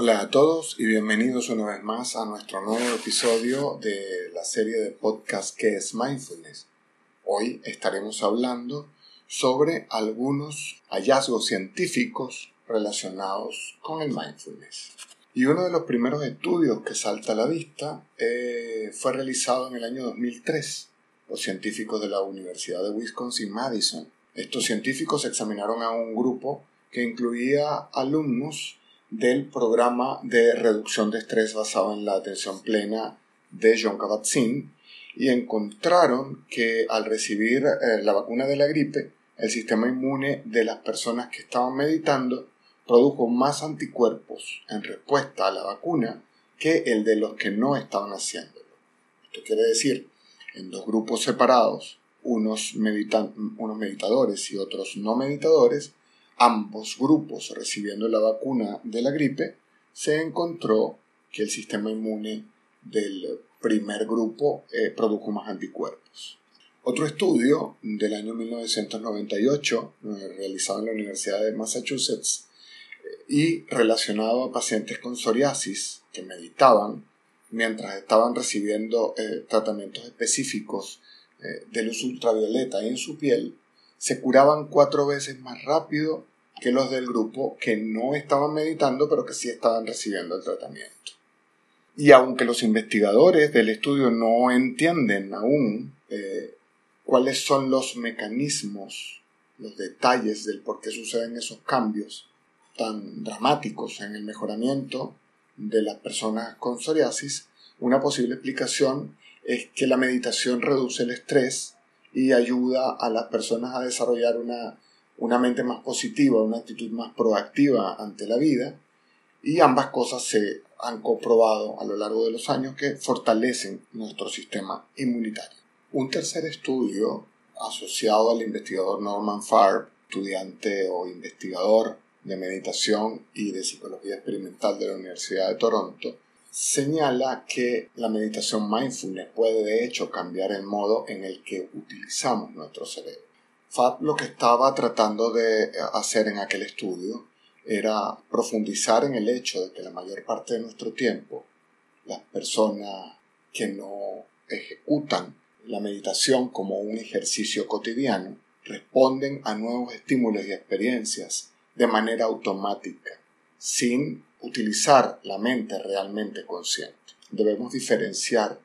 Hola a todos y bienvenidos una vez más a nuestro nuevo episodio de la serie de podcast que es Mindfulness. Hoy estaremos hablando sobre algunos hallazgos científicos relacionados con el mindfulness. Y uno de los primeros estudios que salta a la vista eh, fue realizado en el año 2003 por científicos de la Universidad de Wisconsin-Madison. Estos científicos examinaron a un grupo que incluía alumnos del programa de reducción de estrés basado en la atención plena de John Kabat-Zinn y encontraron que al recibir eh, la vacuna de la gripe, el sistema inmune de las personas que estaban meditando produjo más anticuerpos en respuesta a la vacuna que el de los que no estaban haciéndolo. Esto quiere decir, en dos grupos separados, unos, unos meditadores y otros no meditadores, ambos grupos recibiendo la vacuna de la gripe, se encontró que el sistema inmune del primer grupo eh, produjo más anticuerpos. Otro estudio del año 1998, eh, realizado en la Universidad de Massachusetts, y relacionado a pacientes con psoriasis que meditaban mientras estaban recibiendo eh, tratamientos específicos eh, de luz ultravioleta en su piel, se curaban cuatro veces más rápido que los del grupo que no estaban meditando pero que sí estaban recibiendo el tratamiento. Y aunque los investigadores del estudio no entienden aún eh, cuáles son los mecanismos, los detalles del por qué suceden esos cambios, tan dramáticos en el mejoramiento de las personas con psoriasis, una posible explicación es que la meditación reduce el estrés y ayuda a las personas a desarrollar una, una mente más positiva, una actitud más proactiva ante la vida. Y ambas cosas se han comprobado a lo largo de los años que fortalecen nuestro sistema inmunitario. Un tercer estudio asociado al investigador Norman Farb, estudiante o investigador de Meditación y de Psicología Experimental de la Universidad de Toronto, señala que la meditación mindfulness puede de hecho cambiar el modo en el que utilizamos nuestro cerebro. Fab lo que estaba tratando de hacer en aquel estudio era profundizar en el hecho de que la mayor parte de nuestro tiempo las personas que no ejecutan la meditación como un ejercicio cotidiano responden a nuevos estímulos y experiencias de manera automática, sin utilizar la mente realmente consciente. Debemos diferenciar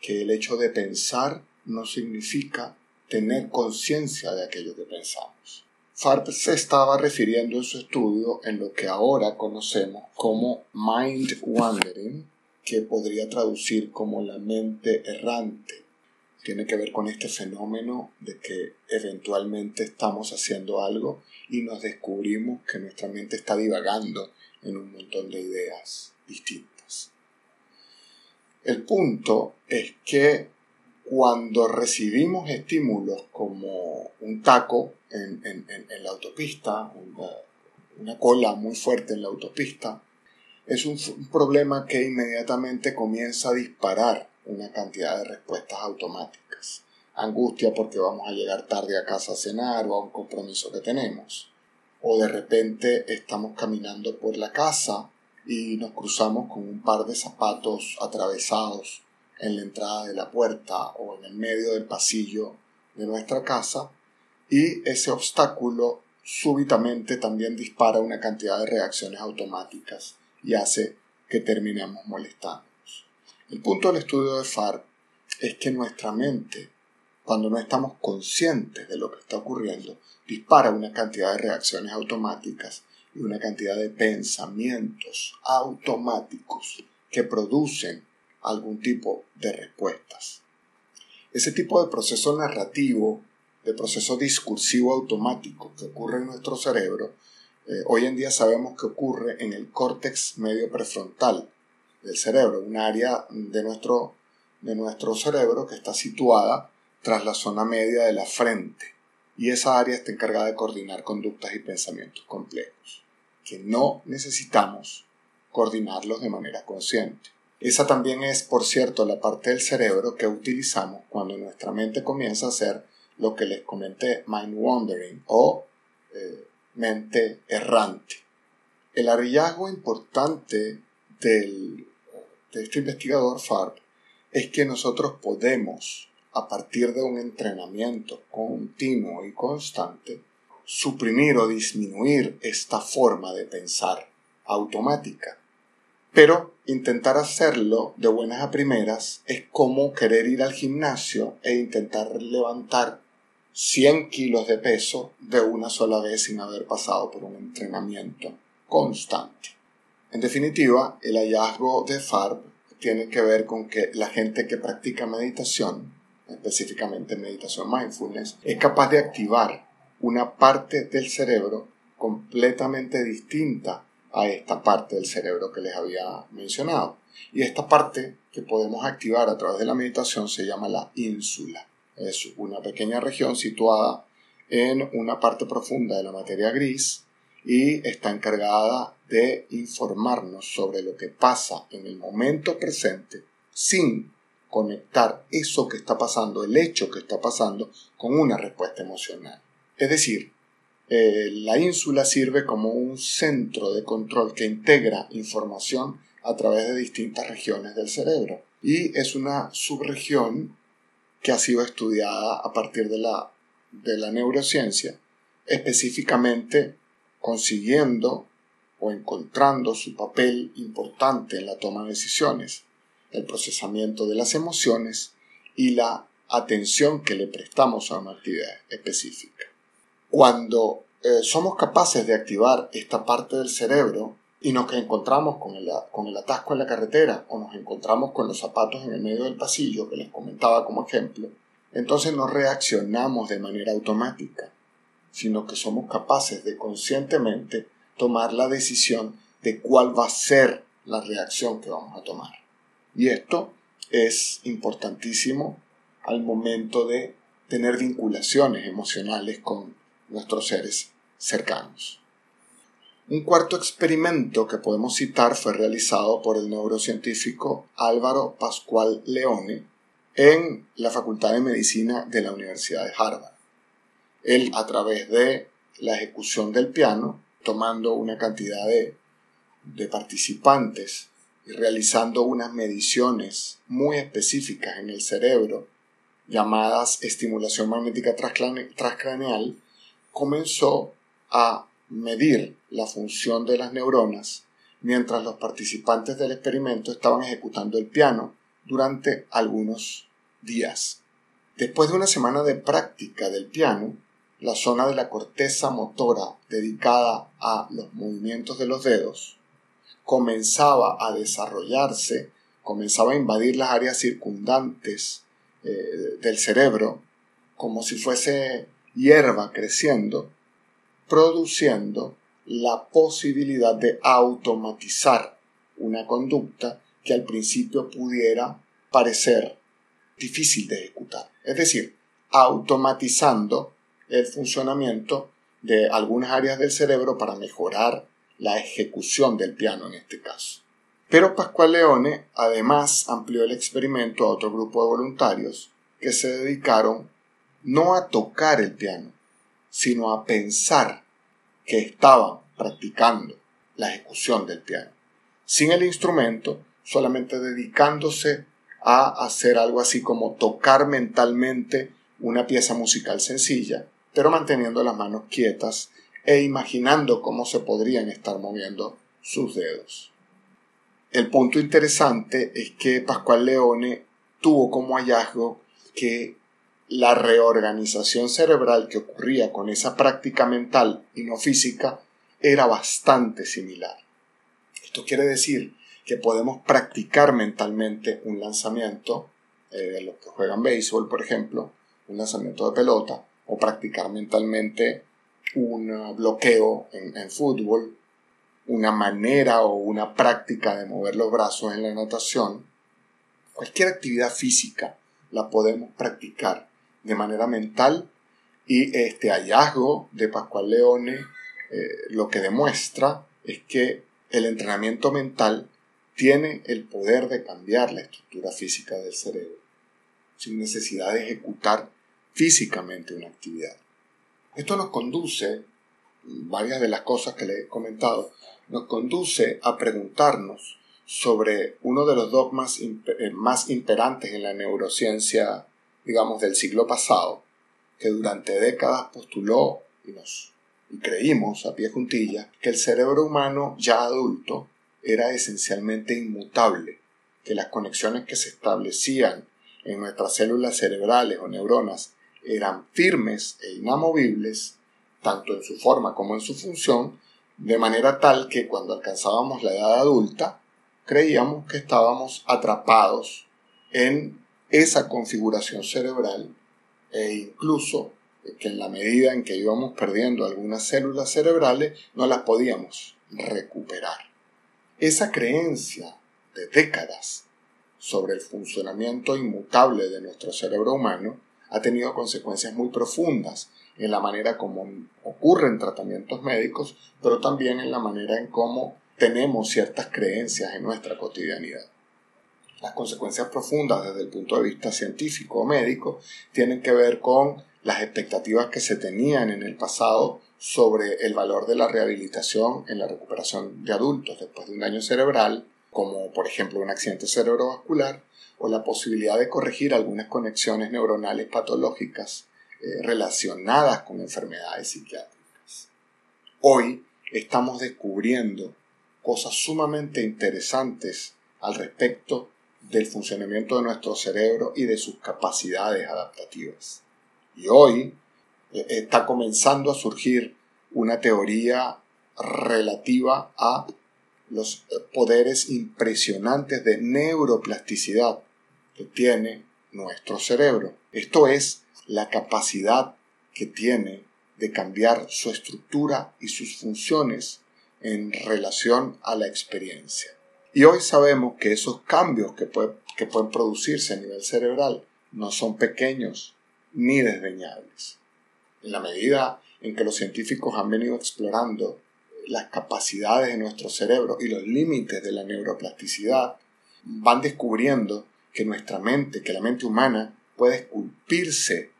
que el hecho de pensar no significa tener conciencia de aquello que pensamos. Farb se estaba refiriendo en su estudio en lo que ahora conocemos como mind wandering, que podría traducir como la mente errante. Tiene que ver con este fenómeno de que eventualmente estamos haciendo algo y nos descubrimos que nuestra mente está divagando en un montón de ideas distintas. El punto es que cuando recibimos estímulos como un taco en, la autopista, una, cola muy fuerte en la autopista, es un, un problema que inmediatamente comienza a disparar una cantidad de respuestas automáticas angustia porque vamos a llegar tarde a casa a cenar o a un compromiso que tenemos. O de repente estamos caminando por la casa y nos cruzamos con un par de zapatos atravesados en la entrada de la puerta o en el medio del pasillo de nuestra casa y ese obstáculo súbitamente también dispara una cantidad de reacciones automáticas y hace que terminemos molestándonos. El punto del estudio de FAR es que nuestra mente cuando no estamos conscientes de lo que está ocurriendo, dispara una cantidad de reacciones automáticas y una cantidad de pensamientos automáticos que producen algún tipo de respuestas. Ese tipo de proceso narrativo, de proceso discursivo automático que ocurre en nuestro cerebro, eh, hoy en día sabemos que ocurre en el córtex medio prefrontal del cerebro, un área de nuestro, de nuestro cerebro que está situada tras la zona media de la frente, y esa área está encargada de coordinar conductas y pensamientos complejos, que no necesitamos coordinarlos de manera consciente. Esa también es, por cierto, la parte del cerebro que utilizamos cuando nuestra mente comienza a hacer lo que les comenté, mind wandering o eh, mente errante. El hallazgo importante del, de este investigador Farb es que nosotros podemos, a partir de un entrenamiento continuo y constante, suprimir o disminuir esta forma de pensar automática. Pero intentar hacerlo de buenas a primeras es como querer ir al gimnasio e intentar levantar 100 kilos de peso de una sola vez sin haber pasado por un entrenamiento constante. En definitiva, el hallazgo de Farb tiene que ver con que la gente que practica meditación, específicamente meditación mindfulness, es capaz de activar una parte del cerebro completamente distinta a esta parte del cerebro que les había mencionado. Y esta parte que podemos activar a través de la meditación se llama la ínsula. Es una pequeña región situada en una parte profunda de la materia gris y está encargada de informarnos sobre lo que pasa en el momento presente sin conectar eso que está pasando, el hecho que está pasando, con una respuesta emocional. Es decir, eh, la ínsula sirve como un centro de control que integra información a través de distintas regiones del cerebro y es una subregión que ha sido estudiada a partir de la, de la neurociencia, específicamente consiguiendo o encontrando su papel importante en la toma de decisiones, el procesamiento de las emociones y la atención que le prestamos a una actividad específica. Cuando eh, somos capaces de activar esta parte del cerebro y nos encontramos con el, con el atasco en la carretera o nos encontramos con los zapatos en el medio del pasillo, que les comentaba como ejemplo, entonces no reaccionamos de manera automática, sino que somos capaces de conscientemente tomar la decisión de cuál va a ser la reacción que vamos a tomar. Y esto es importantísimo al momento de tener vinculaciones emocionales con nuestros seres cercanos. Un cuarto experimento que podemos citar fue realizado por el neurocientífico Álvaro Pascual Leone en la Facultad de Medicina de la Universidad de Harvard. Él, a través de la ejecución del piano, tomando una cantidad de, de participantes y realizando unas mediciones muy específicas en el cerebro, llamadas estimulación magnética transcraneal, comenzó a medir la función de las neuronas mientras los participantes del experimento estaban ejecutando el piano durante algunos días. Después de una semana de práctica del piano, la zona de la corteza motora dedicada a los movimientos de los dedos comenzaba a desarrollarse, comenzaba a invadir las áreas circundantes eh, del cerebro como si fuese hierba creciendo, produciendo la posibilidad de automatizar una conducta que al principio pudiera parecer difícil de ejecutar. Es decir, automatizando el funcionamiento de algunas áreas del cerebro para mejorar la ejecución del piano en este caso. Pero Pascual Leone además amplió el experimento a otro grupo de voluntarios que se dedicaron no a tocar el piano, sino a pensar que estaban practicando la ejecución del piano, sin el instrumento, solamente dedicándose a hacer algo así como tocar mentalmente una pieza musical sencilla, pero manteniendo las manos quietas e imaginando cómo se podrían estar moviendo sus dedos. El punto interesante es que Pascual Leone tuvo como hallazgo que la reorganización cerebral que ocurría con esa práctica mental y no física era bastante similar. Esto quiere decir que podemos practicar mentalmente un lanzamiento, eh, los que juegan béisbol, por ejemplo, un lanzamiento de pelota, o practicar mentalmente un bloqueo en, en fútbol, una manera o una práctica de mover los brazos en la natación. Cualquier actividad física la podemos practicar de manera mental y este hallazgo de Pascual Leone eh, lo que demuestra es que el entrenamiento mental tiene el poder de cambiar la estructura física del cerebro sin necesidad de ejecutar físicamente una actividad. Esto nos conduce, varias de las cosas que le he comentado, nos conduce a preguntarnos sobre uno de los dogmas eh, más imperantes en la neurociencia, digamos, del siglo pasado, que durante décadas postuló y nos y creímos a pie juntilla que el cerebro humano ya adulto era esencialmente inmutable, que las conexiones que se establecían en nuestras células cerebrales o neuronas eran firmes e inamovibles, tanto en su forma como en su función, de manera tal que cuando alcanzábamos la edad adulta, creíamos que estábamos atrapados en esa configuración cerebral e incluso que en la medida en que íbamos perdiendo algunas células cerebrales no las podíamos recuperar. Esa creencia de décadas sobre el funcionamiento inmutable de nuestro cerebro humano ha tenido consecuencias muy profundas en la manera como ocurren tratamientos médicos, pero también en la manera en cómo tenemos ciertas creencias en nuestra cotidianidad. Las consecuencias profundas desde el punto de vista científico o médico tienen que ver con las expectativas que se tenían en el pasado sobre el valor de la rehabilitación en la recuperación de adultos después de un daño cerebral, como por ejemplo un accidente cerebrovascular, o la posibilidad de corregir algunas conexiones neuronales patológicas eh, relacionadas con enfermedades psiquiátricas. Hoy estamos descubriendo cosas sumamente interesantes al respecto del funcionamiento de nuestro cerebro y de sus capacidades adaptativas. Y hoy eh, está comenzando a surgir una teoría relativa a los eh, poderes impresionantes de neuroplasticidad que tiene nuestro cerebro. Esto es la capacidad que tiene de cambiar su estructura y sus funciones en relación a la experiencia. Y hoy sabemos que esos cambios que, que pueden producirse a nivel cerebral no son pequeños ni desdeñables. En la medida en que los científicos han venido explorando las capacidades de nuestro cerebro y los límites de la neuroplasticidad, van descubriendo que nuestra mente, que la mente humana, puede esculpirse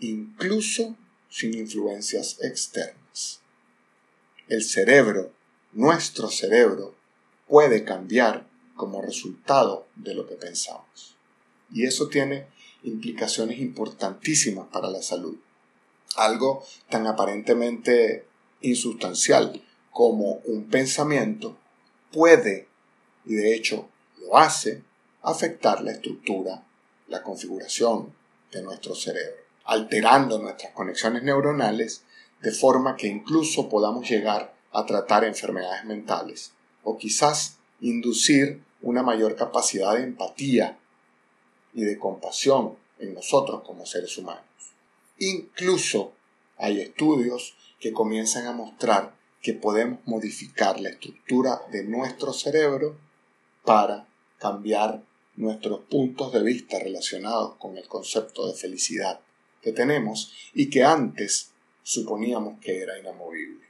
incluso sin influencias externas. El cerebro, nuestro cerebro, puede cambiar como resultado de lo que pensamos. Y eso tiene implicaciones importantísimas para la salud. Algo tan aparentemente insustancial como un pensamiento puede, y de hecho lo hace, afectar la estructura, la configuración de nuestro cerebro, alterando nuestras conexiones neuronales de forma que incluso podamos llegar a tratar enfermedades mentales o quizás inducir una mayor capacidad de empatía y de compasión en nosotros como seres humanos. Incluso hay estudios que comienzan a mostrar que podemos modificar la estructura de nuestro cerebro para cambiar nuestros puntos de vista relacionados con el concepto de felicidad que tenemos y que antes suponíamos que era inamovible.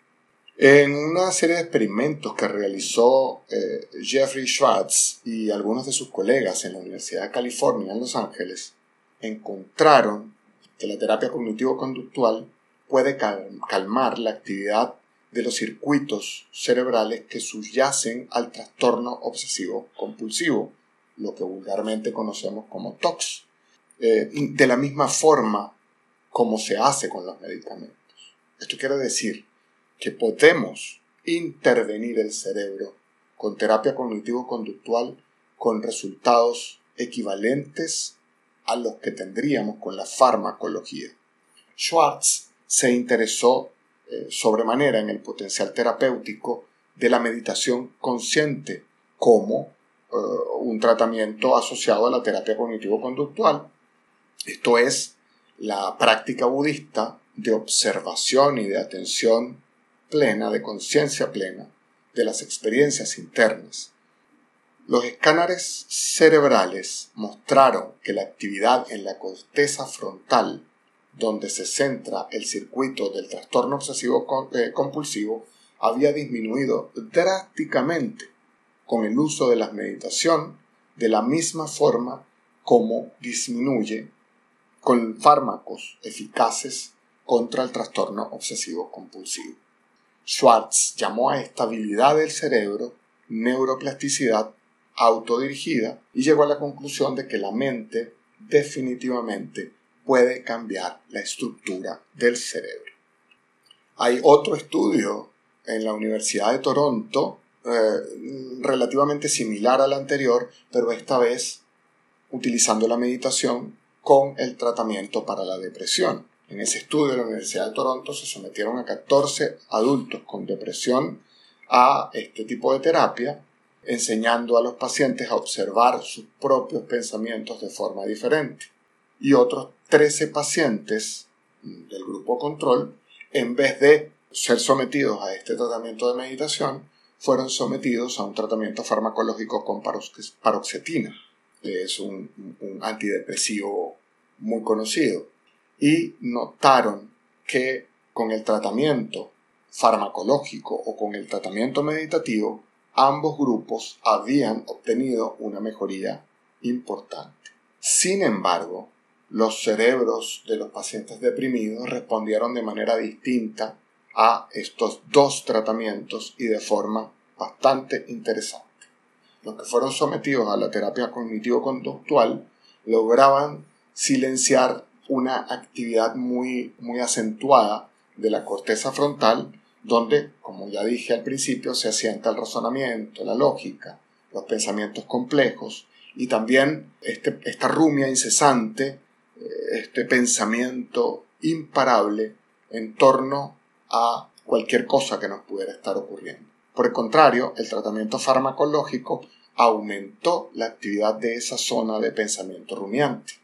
En una serie de experimentos que realizó eh, Jeffrey Schwartz y algunos de sus colegas en la Universidad de California en Los Ángeles, encontraron que la terapia cognitivo-conductual puede calmar la actividad de los circuitos cerebrales que subyacen al trastorno obsesivo compulsivo, lo que vulgarmente conocemos como TOX, eh, de la misma forma como se hace con los medicamentos. Esto quiere decir que podemos intervenir el cerebro con terapia cognitivo-conductual con resultados equivalentes a los que tendríamos con la farmacología. Schwartz se interesó eh, sobremanera en el potencial terapéutico de la meditación consciente como eh, un tratamiento asociado a la terapia cognitivo-conductual. Esto es la práctica budista de observación y de atención plena, de conciencia plena de las experiencias internas. Los escáneres cerebrales mostraron que la actividad en la corteza frontal donde se centra el circuito del trastorno obsesivo eh, compulsivo, había disminuido drásticamente con el uso de la meditación de la misma forma como disminuye con fármacos eficaces contra el trastorno obsesivo compulsivo. Schwartz llamó a estabilidad del cerebro neuroplasticidad autodirigida y llegó a la conclusión de que la mente definitivamente puede cambiar la estructura del cerebro. Hay otro estudio en la Universidad de Toronto eh, relativamente similar al anterior, pero esta vez utilizando la meditación con el tratamiento para la depresión. En ese estudio de la Universidad de Toronto se sometieron a 14 adultos con depresión a este tipo de terapia, enseñando a los pacientes a observar sus propios pensamientos de forma diferente. Y otros 13 pacientes del grupo control, en vez de ser sometidos a este tratamiento de meditación, fueron sometidos a un tratamiento farmacológico con paroxetina, que es un, antidepresivo muy conocido, y notaron que con el tratamiento farmacológico o con el tratamiento meditativo, ambos grupos habían obtenido una mejoría importante. Sin embargo, los cerebros de los pacientes deprimidos respondieron de manera distinta a estos dos tratamientos y de forma bastante interesante. Los que fueron sometidos a la terapia cognitivo-conductual lograban silenciar una actividad muy, muy acentuada de la corteza frontal, donde, como ya dije al principio, se asienta el razonamiento, la lógica, los pensamientos complejos y también este, esta rumia incesante, este pensamiento imparable en torno a cualquier cosa que nos pudiera estar ocurriendo. Por el contrario, el tratamiento farmacológico aumentó la actividad de esa zona de pensamiento rumiante.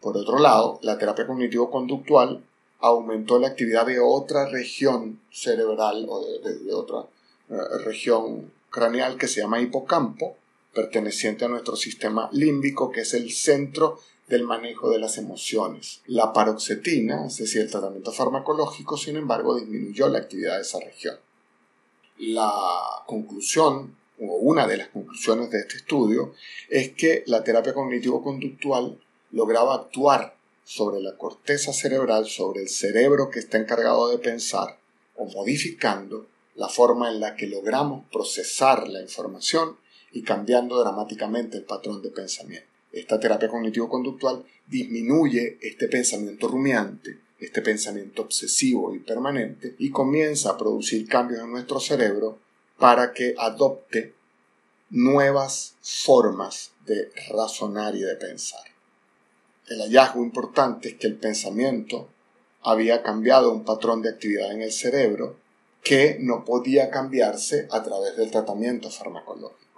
Por otro lado, la terapia cognitivo-conductual aumentó la actividad de otra región cerebral o de, otra eh, región craneal que se llama hipocampo, perteneciente a nuestro sistema límbico, que es el centro del manejo de las emociones. La paroxetina, es decir, el tratamiento farmacológico, sin embargo, disminuyó la actividad de esa región. La conclusión, o una de las conclusiones de este estudio, es que la terapia cognitivo-conductual lograba actuar sobre la corteza cerebral, sobre el cerebro que está encargado de pensar, o modificando la forma en la que logramos procesar la información y cambiando dramáticamente el patrón de pensamiento. Esta terapia cognitivo-conductual disminuye este pensamiento rumiante, este pensamiento obsesivo y permanente, y comienza a producir cambios en nuestro cerebro para que adopte nuevas formas de razonar y de pensar. El hallazgo importante es que el pensamiento había cambiado un patrón de actividad en el cerebro que no podía cambiarse a través del tratamiento farmacológico.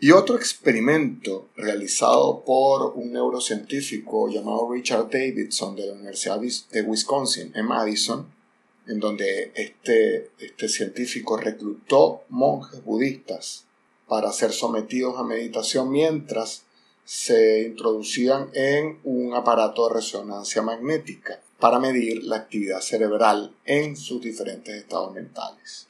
Y otro experimento realizado por un neurocientífico llamado Richard Davidson de la Universidad de Wisconsin en Madison, en donde este, este científico reclutó monjes budistas para ser sometidos a meditación mientras se introducían en un aparato de resonancia magnética para medir la actividad cerebral en sus diferentes estados mentales.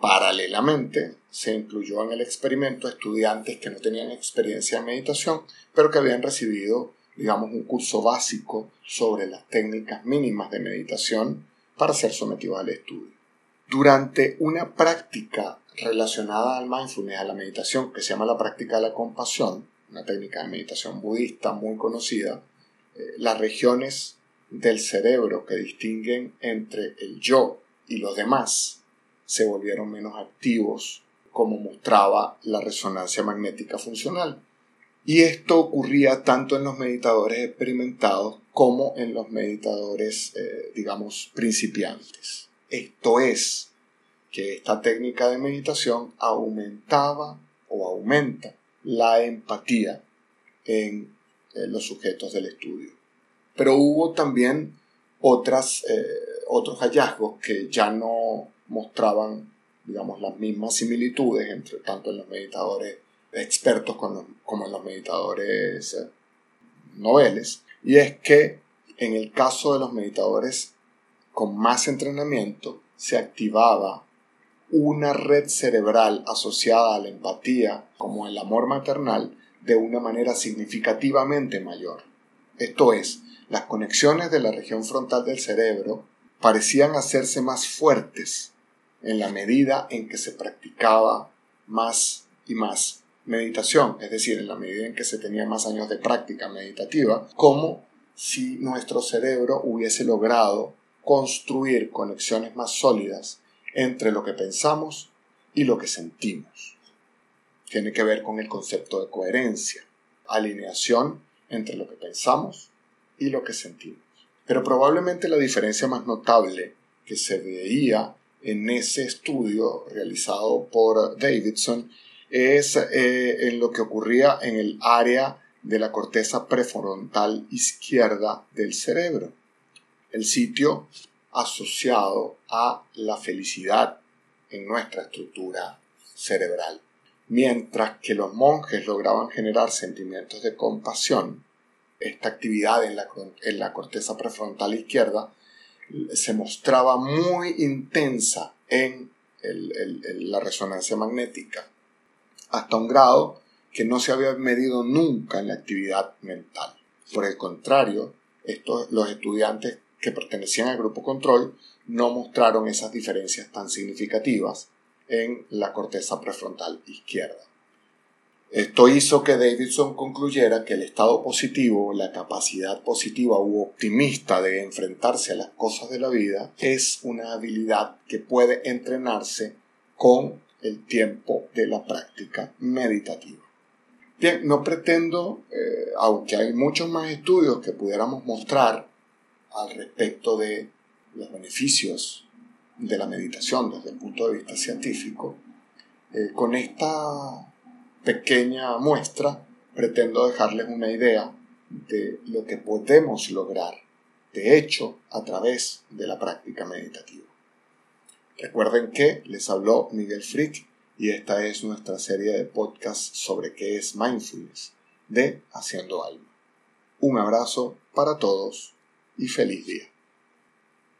Paralelamente, se incluyó en el experimento estudiantes que no tenían experiencia en meditación, pero que habían recibido, digamos, un curso básico sobre las técnicas mínimas de meditación para ser sometidos al estudio. Durante una práctica relacionada al mindfulness, a la meditación, que se llama la práctica de la compasión, una técnica de meditación budista muy conocida, eh, las regiones del cerebro que distinguen entre el yo y los demás se volvieron menos activos, como mostraba la resonancia magnética funcional. Y esto ocurría tanto en los meditadores experimentados como en los meditadores, eh, digamos, principiantes. Esto es, que esta técnica de meditación aumentaba o aumenta la empatía en, los sujetos del estudio. Pero hubo también otras, eh, otros hallazgos que ya no mostraban, digamos, las mismas similitudes entre tanto en los meditadores expertos como en los meditadores eh, noveles, y es que en el caso de los meditadores con más entrenamiento se activaba una red cerebral asociada a la empatía como el amor maternal de una manera significativamente mayor. Esto es, las conexiones de la región frontal del cerebro parecían hacerse más fuertes en la medida en que se practicaba más y más meditación, es decir, en la medida en que se tenía más años de práctica meditativa, como si nuestro cerebro hubiese logrado construir conexiones más sólidas entre lo que pensamos y lo que sentimos. Tiene que ver con el concepto de coherencia, alineación entre lo que pensamos y lo que sentimos. Pero probablemente la diferencia más notable que se veía en ese estudio realizado por Davidson es eh, en lo que ocurría en el área de la corteza prefrontal izquierda del cerebro, el sitio asociado a la felicidad en nuestra estructura cerebral. Mientras que los monjes lograban generar sentimientos de compasión, esta actividad en la, en la corteza prefrontal izquierda se mostraba muy intensa en la resonancia magnética, hasta un grado que no se había medido nunca en la actividad mental. Por el contrario, estos, los estudiantes que pertenecían al grupo control no mostraron esas diferencias tan significativas en la corteza prefrontal izquierda. Esto hizo que Davidson concluyera que el estado positivo, la capacidad positiva u optimista de enfrentarse a las cosas de la vida, es una habilidad que puede entrenarse con el tiempo de la práctica meditativa. Bien, no pretendo, eh, aunque hay muchos más estudios que pudiéramos mostrar al respecto de los beneficios de la meditación desde el punto de vista científico, eh, con esta pequeña muestra pretendo dejarles una idea de lo que podemos lograr, de hecho, a través de la práctica meditativa. Recuerden que les habló Miguel Frick y esta es nuestra serie de podcasts sobre qué es mindfulness de Haciendo Alma. Un abrazo para todos y feliz día.